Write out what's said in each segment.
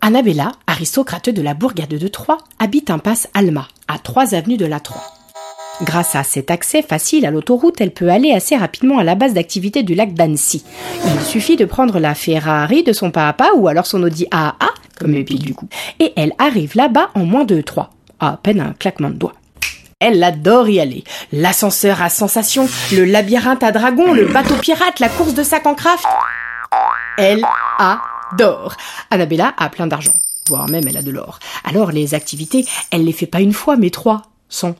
Annabella, aristocrate de la bourgade de Troyes, habite un passe Alma, à 3 avenues de la Troie. Grâce à cet accès facile à l'autoroute, elle peut aller assez rapidement à la base d'activité du lac d'Annecy. Il suffit de prendre la Ferrari de son papa ou alors son Audi AA, comme le pile du coup. Et elle arrive là-bas en moins de 3, à peine un claquement de doigts. Elle adore y aller. L'ascenseur à sensation, le labyrinthe à dragons, le bateau pirate, la course de sac en craft. Elle adore. Annabella a plein d'argent, voire même elle a de l'or. Alors les activités, elle les fait pas une fois, mais trois, sans.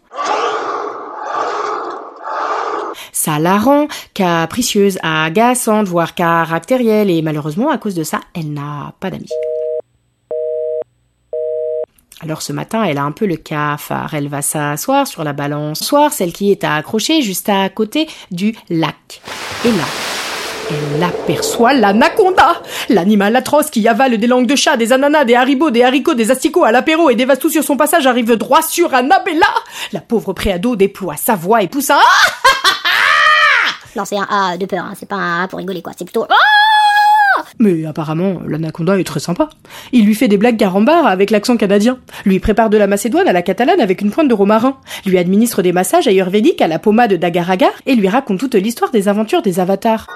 Ça la rend capricieuse, agaçante, voire caractérielle, et malheureusement, à cause de ça, elle n'a pas d'amis. Alors ce matin, elle a un peu le cafard. Elle va s'asseoir sur la balançoire, celle qui est accrochée juste à côté du lac. Et là, elle aperçoit l'anaconda, l'animal atroce qui avale des langues de chat, des ananas, des haribots, des haricots, des asticots à l'apéro et dévaste tout sur son passage arrive droit sur Annabella. La pauvre préado déploie sa voix et pousse un Ah Non, c'est un A de peur, hein. c'est pas un A pour rigoler quoi, c'est plutôt Ah Mais apparemment, l'anaconda est très sympa. Il lui fait des blagues carambar avec l'accent canadien, lui prépare de la macédoine à la catalane avec une pointe de romarin, lui administre des massages ayurvédiques à la pommade d'agar-agar et lui raconte toute l'histoire des aventures des avatars.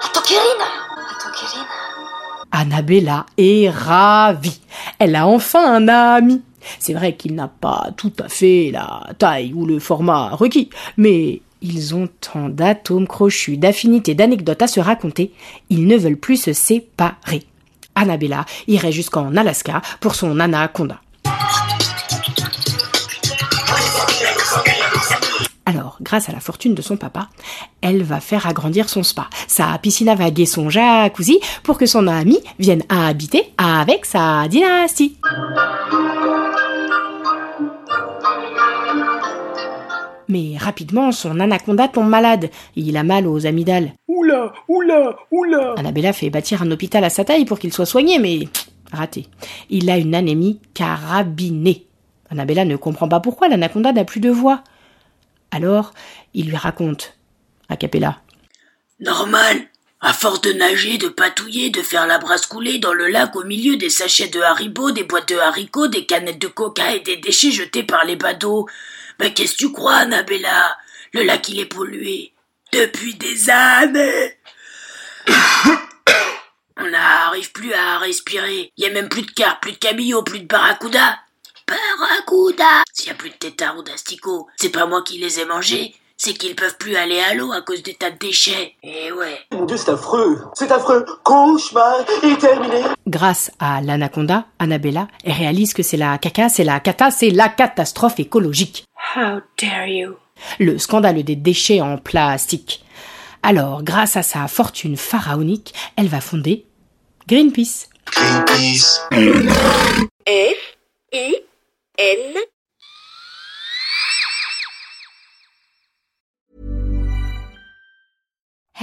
Annabella est ravie. Elle a enfin un ami. C'est vrai qu'il n'a pas tout à fait la taille ou le format requis, mais ils ont tant d'atomes crochus, d'affinités, d'anecdotes à se raconter, ils ne veulent plus se séparer. Annabella irait jusqu'en Alaska pour son anaconda. Alors, grâce à la fortune de son papa, elle va faire agrandir son spa, sa piscine à vagues et son jacuzzi pour que son ami vienne habiter avec sa dynastie. Mais rapidement, son anaconda tombe malade. Il a mal aux amygdales. Oula, oula, oula Annabella fait bâtir un hôpital à sa taille pour qu'il soit soigné, mais raté. Il a une anémie carabinée. Annabella ne comprend pas pourquoi l'anaconda n'a plus de voix. Alors, il lui raconte, a cappella. Normal. À force de nager, de patouiller, de faire la brasse couler dans le lac au milieu des sachets de haribots, des boîtes de haricots, des canettes de coca et des déchets jetés par les badauds. Mais qu'est-ce que tu crois, Annabella? Le lac, il est pollué. Depuis des années On n'arrive plus à respirer. Il y a même plus de carpes, plus de cabillots, plus de barracuda. Barracuda S'il y a plus de tétards ou d'asticots, c'est pas moi qui les ai mangés, c'est qu'ils peuvent plus aller à l'eau à cause des tas de déchets. Et ouais. Mon Dieu, c'est affreux C'est affreux Cauchemar est terminé Grâce à l'anaconda, Annabella elle réalise que c'est la caca, c'est la cata, c'est la catastrophe écologique. How dare you Le scandale des déchets en plastique. Alors, grâce à sa fortune pharaonique, elle va fonder Greenpeace. Greenpeace. F I N